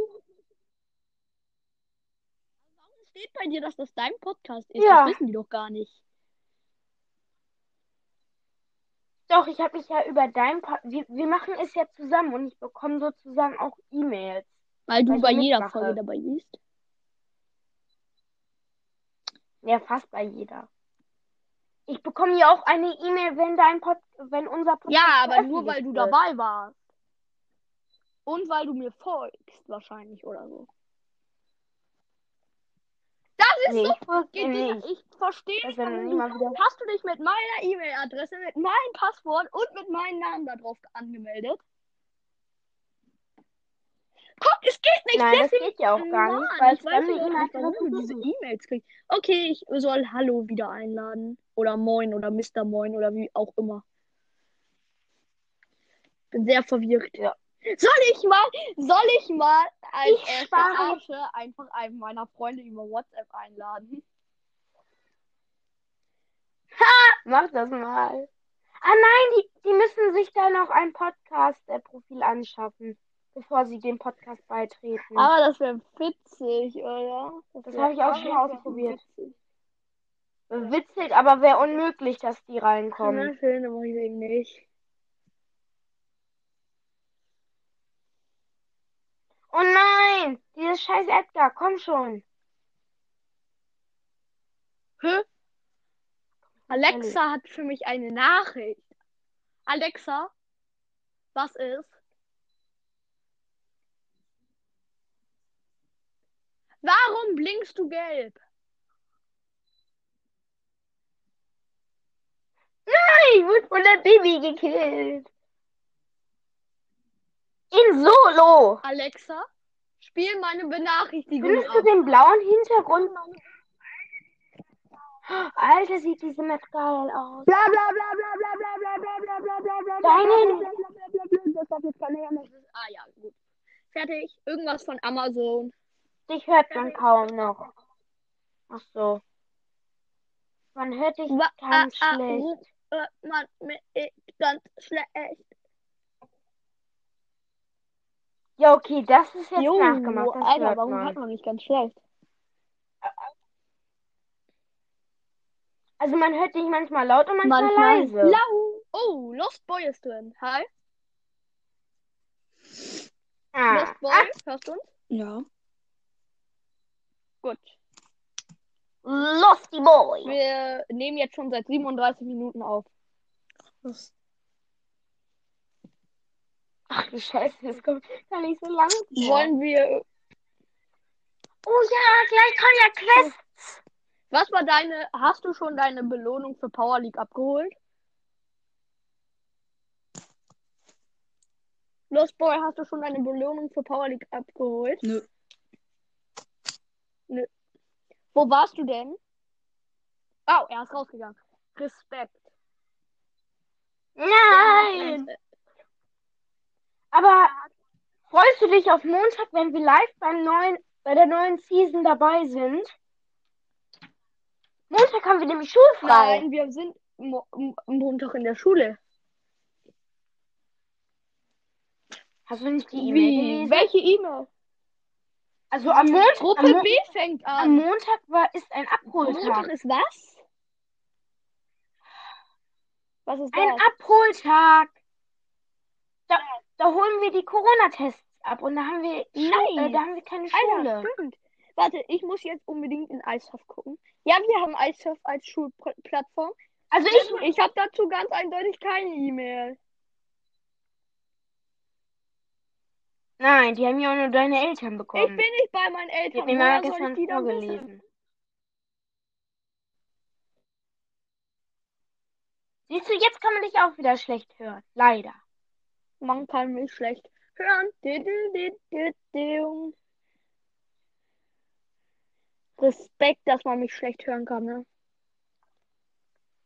Warum steht bei dir, dass das dein Podcast ist? Ja. Das wissen die doch gar nicht. Doch, ich habe mich ja über dein Pod wir, wir machen es ja zusammen und ich bekomme sozusagen auch E-Mails. Weil du Weil bei jeder mitmache. Folge dabei bist. Ja, fast bei jeder. Ich bekomme ja auch eine E-Mail, wenn dein Pod wenn unser Podcast Ja, aber nur weil du dabei warst. Und weil du mir folgst, wahrscheinlich oder so. Das ist Nee, so. ich. Ich verstehe nicht, du. Hast du dich mit meiner E-Mail-Adresse, mit meinem Passwort und mit meinem Namen da drauf angemeldet? Komm, es geht nicht. Nein, das geht ja auch gar nicht, Mann, weil ich weiß nicht, warum E-Mail-Adresse du diese. E-Mails kriegst. Okay, ich soll Hallo wieder einladen. Oder Moin oder Mr. Moin oder wie auch immer. Bin sehr verwirrt. Ja. Soll ich mal, soll ich mal als Ich spare- einfach einen meiner Freunde über WhatsApp einladen? Mach das mal. Ah nein, die, die müssen sich da noch ein Podcast-Profil anschaffen, bevor sie dem Podcast beitreten. Aber das wäre witzig, oder? Das wär habe ich auch schon ausprobiert. witzig. Witzig, aber wäre unmöglich, dass die Na reinkommen. schön, dann ich eben nicht. Oh nein, dieses scheiß Edgar, komm schon. Hä? Alexa hat für mich eine Nachricht. Alexa, was ist? Warum blinkst du gelb? Nein, wird von der Baby gekillt. In Solo. Alexa, spiel meine Benachrichtigung Findest du ab. den blauen Hintergrund? Alter, sieht diese Map geil aus. Bla bla bla bla bla bla bla bla bla bla bla bla Deine- bla bla bla bla bla. Das darf jetzt keine Jammer. Ah ja, gut. Fertig. Irgendwas von Amazon. Dich hört man kaum noch. Ach so. Man hört dich Wa- ganz ah, ah, schlecht. ru- äh, man, ist ganz schlecht. Ja, okay, das ist jetzt Jo, nachgemacht. Das Alter, hört warum man. hört man mich ganz schlecht? Also man hört dich manchmal laut und manchmal, Manchmal leise. lau. Oh, Lost Boy ist drin. Hi. ah. Lost Boy, hörst du uns? Ja. Gut. Losty Boy. Wir nehmen jetzt schon seit 37 Minuten auf. Was? Ach du Scheiße, das kommt gar nicht so lang. vor. Wollen wir. Oh ja, gleich kommen ja Quests. Was war deine. Hast du schon deine Belohnung für Power League abgeholt? Lost Boy, hast du schon deine Belohnung für Power League abgeholt? Nö. Wo warst du denn? Oh, er ist rausgegangen. Respekt. Nein. Aber freust du dich auf Montag, wenn wir live beim neuen, bei der neuen Season dabei sind? Montag haben wir nämlich schulfrei. Nein, wir sind mo Montag in der Schule. Hast du nicht die E-Mail gelesen? Welche E-Mail? Also am Montag, Gruppe am, Mo B fängt am an. Montag war, ist ein Am Montag Abholtag. ist was? Was ist Ein das? Abholtag. Da, da holen wir die Corona-Tests ab und da haben wir, Schu- Nice. äh, da haben wir keine Schule. Alter, stimmt. Warte, ich muss jetzt unbedingt in Eishof gucken. Ja, wir haben Eishof als Schulplattform. Also ich, Ich habe dazu ganz eindeutig keine E-Mail. Nein, die haben ja auch nur deine Eltern Ich bekommen. bin nicht bei meinen Die Eltern. hat mir mal Woher soll gestern ich die vorgelesen. Siehst du, jetzt kann man dich auch wieder schlecht hören. Leider. Man kann mich schlecht hören. Respekt, dass man mich schlecht hören kann, ne?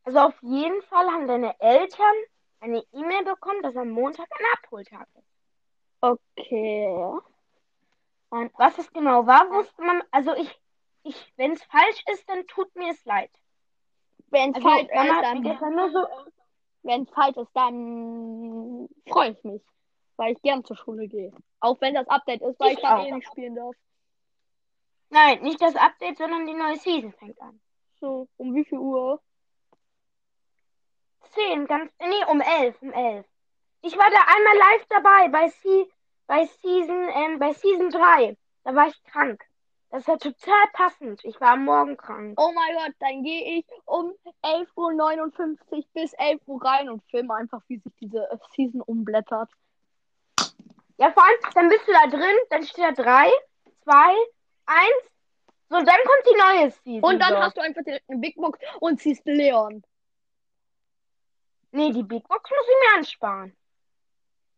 Also auf jeden Fall haben deine Eltern eine E-Mail bekommen, dass am Montag ein Abholtag ist. Okay. Und was es genau war, wusste man, also ich, ich, wenn es falsch ist, dann tut mir es leid. Wenn es Also falsch ist, dann, gestern nur so, wenn es falsch ist, dann freue ich mich, weil ich gern zur Schule gehe. Auch wenn das Update ist, weil Ich ich, dann eh nicht spielen darf. nein, nicht das Update, sondern die neue Season fängt an. So, um wie viel Uhr? 10, ganz, nee, um 11, um 11. Ich war da einmal live dabei bei, Se bei Season, ähm, bei Season 3. Da war ich krank. Das war total passend. Ich war am Morgen krank. Oh mein Gott, dann gehe ich um 11.59 Uhr bis 11 Uhr rein und filme einfach, wie sich diese äh, Season umblättert. Ja, vor allem, dann bist du da drin, dann steht da 3, 2, 1. So, dann kommt die neue Season. Und dann hast du einfach direkt eine Big Box und siehst Leon. Nee, die Big Box muss ich mir ansparen.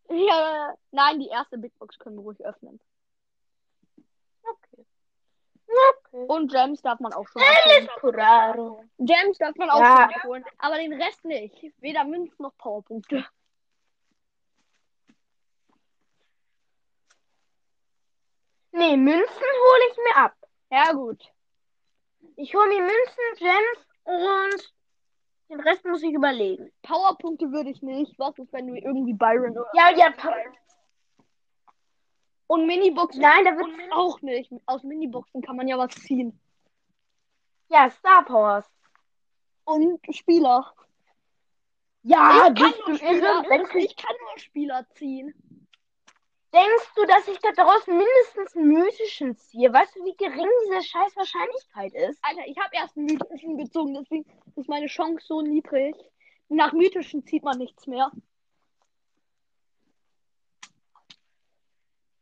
Ja, nein, die erste Big Box können wir ruhig öffnen. Okay. Okay. Und Gems darf man auch schon abholen. Curaro. Gems darf man auch Ja. schon abholen, aber den Rest nicht. Weder Münzen noch Powerpunkte. Nee, Münzen hole ich mir ab. Ja, gut. Ich hole mir Münzen, Gems und den Rest muss ich überlegen. Powerpunkte würde ich nicht. Was ist, wenn du irgendwie Byron oder. Ja, ja, pa- Und Miniboxen nein, da wird auch nicht. Aus Miniboxen kann man ja was ziehen. ja Star Powers. Und Spieler. Ja, ich, kann nur Spieler ich kann nur Spieler ziehen. Denkst du, dass ich da draußen mindestens einen mythischen ziehe? Weißt du, wie gering diese scheiß Wahrscheinlichkeit ist? Alter, ich habe erst einen mythischen gezogen, deswegen ist meine Chance so niedrig. Nach mythischen zieht man nichts mehr.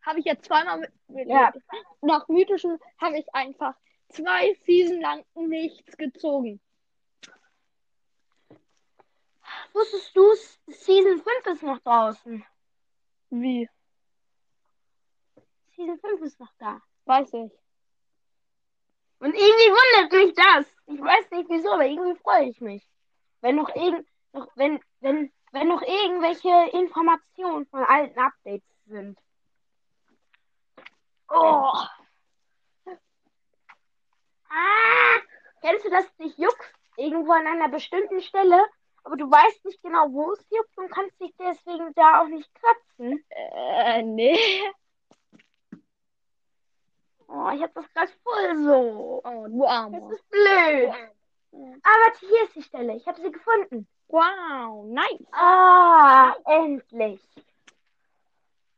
Habe ich jetzt zweimal mit. mit Ja. Nach mythischen habe ich einfach zwei Season lang nichts gezogen. Wusstest du, Season 5 ist noch draußen. Wie? Season 5 ist noch da. Weiß ich. Und irgendwie wundert mich das. Ich weiß nicht wieso, aber irgendwie freue ich mich. Wenn noch irgend, noch, wenn, wenn, wenn noch irgendwelche Informationen von alten Updates sind. Oh. Ah, kennst du das dich juckst irgendwo an einer bestimmten Stelle, aber du weißt nicht genau, wo es juckt und kannst dich deswegen da auch nicht kratzen? Äh, nee. Oh, ich hab das gerade voll so. Oh, du Das Armer. ist blöd. Aber hier ist die Stelle. Ich habe sie gefunden. Wow, nice. Ah, endlich.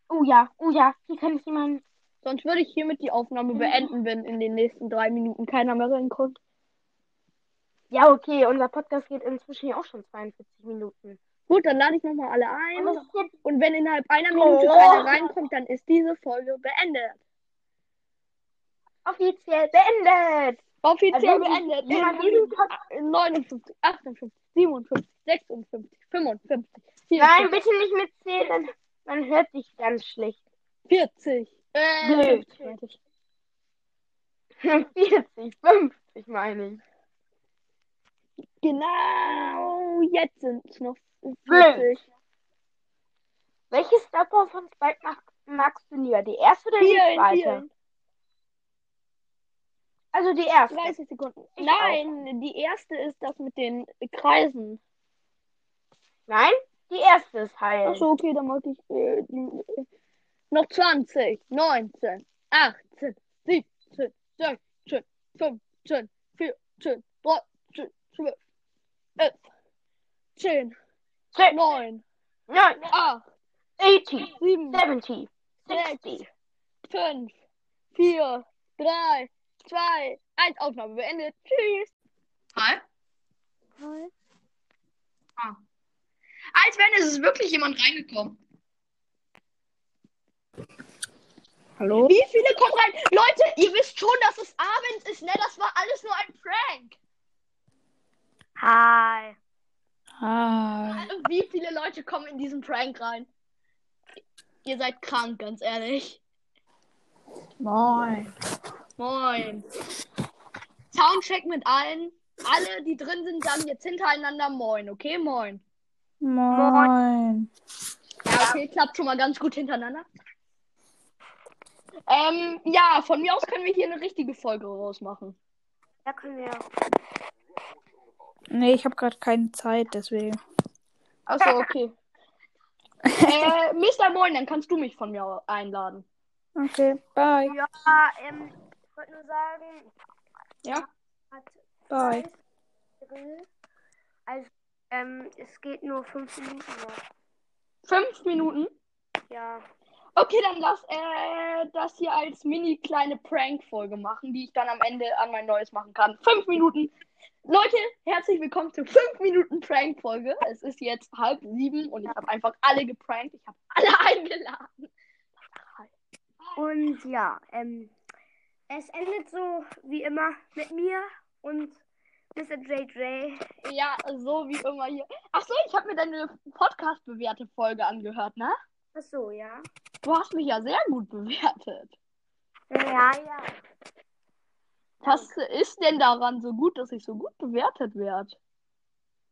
Oh ja, oh ja, hier kann ich jemanden. Sonst würde ich hiermit die Aufnahme beenden, wenn in den nächsten drei Minuten keiner mehr reinkommt. Ja, okay, unser Podcast geht inzwischen ja auch schon 42 Minuten. Gut, dann lade ich nochmal alle ein. Und das Und wenn innerhalb einer Minute Oh. keiner reinkommt, dann ist diese Folge beendet. Offiziell beendet. Offiziell Also, beendet. jemand In diesen Pod 59, 58, 57, 56, 55, Nein, 44, bitte nicht mitzählen. Man hört dich ganz schlecht. 40. Äh, Blöd. 50 meinte ich. 40, 50 meine ich. Genau, jetzt sind es noch 40. Blöd. Welche Star Power von Spike mag, magst du lieber? Die erste oder die zweite? Also die erste. 30 Sekunden. Ich Nein, die erste ist das mit den Kreisen. Nein, die erste ist heil. Achso, okay, dann mag ich äh, die, noch 20, 19, 18, 17, 16, 15, 14, 13, 12, 11, 10, 10, 9, 9, 8, 80, 7, 70, 60. 5, 4, 3, 2, 1. Aufnahme beendet. Tschüss. Hi. Hi. Ah. Als wenn es ist wirklich jemand reingekommen. Hallo? Wie viele kommen rein? Leute, ihr wisst schon, dass es abends ist, ne? Das war alles nur ein Prank. Hi. Hi. Wie viele Leute kommen in diesen Prank rein? Ihr seid krank, ganz ehrlich. Moin. Moin. Soundcheck mit allen. Alle, die drin sind, sagen jetzt hintereinander Moin, okay? Moin. Moin. Ja, okay, klappt schon mal ganz gut hintereinander. Ähm, ja, von mir aus können wir hier eine richtige Folge rausmachen. Ja, können wir. Nee, ich habe gerade keine Zeit, deswegen. Achso, okay. äh, Mr. Moin, dann kannst du mich von mir einladen. Okay, bye. Ja, ähm, ich wollte nur sagen, Ja? hat Bye. Grill als Ähm, es geht nur fünf Minuten noch. Fünf Minuten? Ja. Okay, dann lass äh, das hier als mini kleine Prank-Folge machen, die ich dann am Ende an mein neues machen kann. Fünf Minuten. Leute, herzlich willkommen zur fünf Minuten Prank-Folge. Es ist jetzt halb sieben und ich habe einfach alle geprankt. Ich habe alle eingeladen. Und ja, ähm, es endet so wie immer mit mir und Mr. JJ. Ja, so wie immer hier. Ach so, ich habe mir deine Podcast-bewährte Folge angehört, ne? Ach so, ja. Du hast mich ja sehr gut bewertet. Ja, ja. Was ist denn daran so gut, dass ich so gut bewertet werde?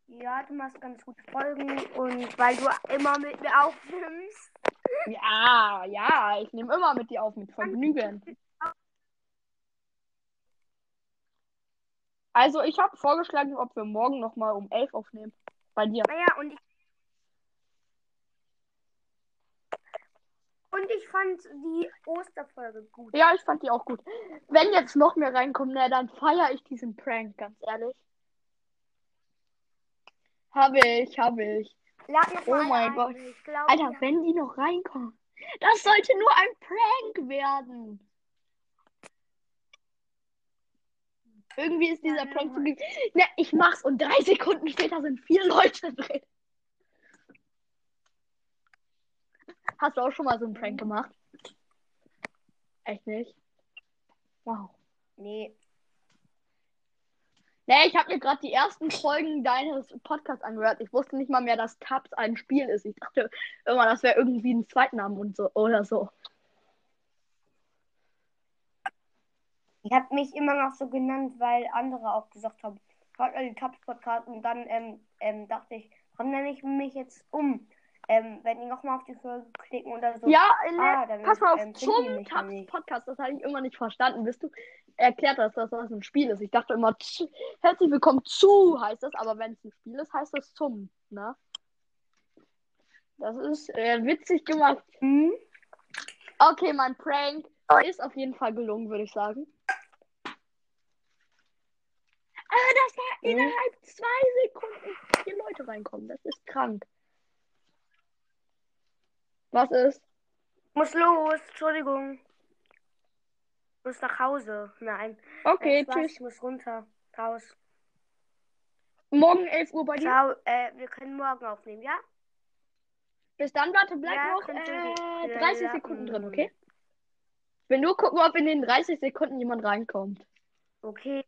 Ja, du machst ganz gute Folgen und weil du immer mit mir aufnimmst. Ja, ja, ich nehme immer mit dir auf mit Vergnügen. Also, ich habe vorgeschlagen, ob wir morgen nochmal um 11 aufnehmen. Bei dir. Naja, und ich. Und ich fand die Osterfolge gut. Ja, ich fand die auch gut. Wenn jetzt noch mehr reinkommen, na, dann feiere ich diesen Prank, ganz ehrlich. Habe ich, habe ich. Oh mein ein. Gott. Ich glaub, Alter, ja. wenn die noch reinkommen. Das sollte nur ein Prank werden. Irgendwie ist dieser ja. zu ge- Na, ich mach's und drei Sekunden später sind vier Leute drin. Hast du auch schon mal so einen Prank gemacht? Echt nicht? Wow. Nee. Nee, ich habe mir gerade die ersten Folgen deines Podcasts angehört. Ich wusste nicht mal mehr, dass Tabs ein Spiel ist. Ich dachte immer, das wäre irgendwie ein Zweitnamen und so oder so. Ich habe mich immer noch so genannt, weil andere auch gesagt haben, hört mal die Tops Podcast und dann ähm, ähm, dachte ich, warum nenne ich mich jetzt um? Ähm, wenn die nochmal auf die Folge klicken oder so. Ja, in der, Ah, dann pass mal auf, ähm, zum mich Tabs nämlich. Podcast, das habe ich immer nicht verstanden. Bist du erklärt hast, dass das ein Spiel ist? Ich dachte immer, herzlich willkommen zu heißt das, aber wenn es ein Spiel ist, heißt das zum, ne? Das ist äh, witzig gemacht. Hm? Okay, mein Prank ist auf jeden Fall gelungen, würde ich sagen. Ah, das war Mhm. Innerhalb zwei Sekunden vier Leute reinkommen. Das ist krank. Was ist? Muss los, Entschuldigung. Muss nach Hause. Nein. Okay, Äh, tschüss. Ich muss runter. Raus. Morgen 11 Uhr bei dir. Ciao. Äh, wir können morgen aufnehmen, ja? Bis dann, warte, bleib Ja, noch äh, die- 30 ja, Sekunden drin, okay? Ich will nur gucken, ob in den 30 Sekunden jemand reinkommt. Okay.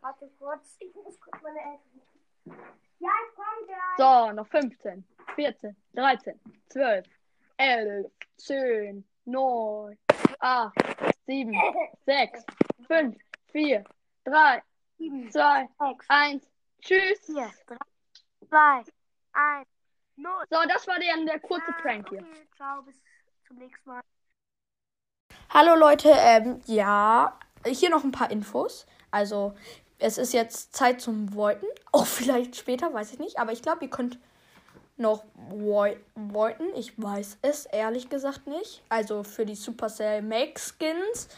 Warte kurz. Ich muss kurz meine Eltern. Ja, ich komme gleich. So, noch 15, 14, 13, 12, 11, 10, 9, 8, 7, 6, 5, 4, 3, Sieben, 2, sechs, 1. Tschüss. vier, drei, zwei, eins, null. So, das war der, der kurze Prank hier. Okay, ciao, bis zum nächsten Mal. Hallo Leute, ähm, ja, hier noch ein paar Infos. Also, es ist jetzt Zeit zum Voiten. Auch vielleicht später, weiß ich nicht. Aber ich glaube, ihr könnt noch voi- voiten. Ich weiß es ehrlich gesagt nicht. Also für die Supercell Make Skins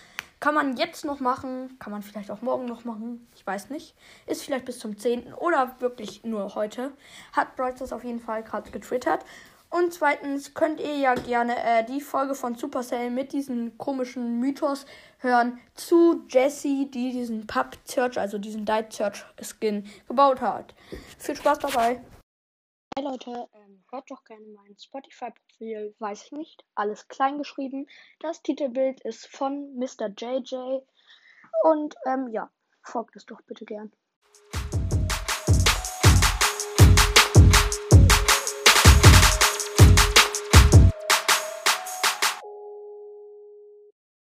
kann man jetzt noch machen. Kann man vielleicht auch morgen noch machen. Ich weiß nicht. Ist vielleicht bis zum 10. oder wirklich nur heute. Hat das auf jeden Fall gerade getwittert. Und zweitens könnt ihr ja gerne äh, die Folge von Supercell mit diesem komischen Mythos hören zu Jessie, die diesen Pub Search, also diesen Diet Search Skin gebaut hat. Viel Spaß dabei. Hey Leute, ähm, hört doch gerne mein Spotify-Profil, weiß ich nicht, alles klein geschrieben. Das Titelbild ist von Mr. JJ. Und ähm, ja, folgt es doch bitte gern.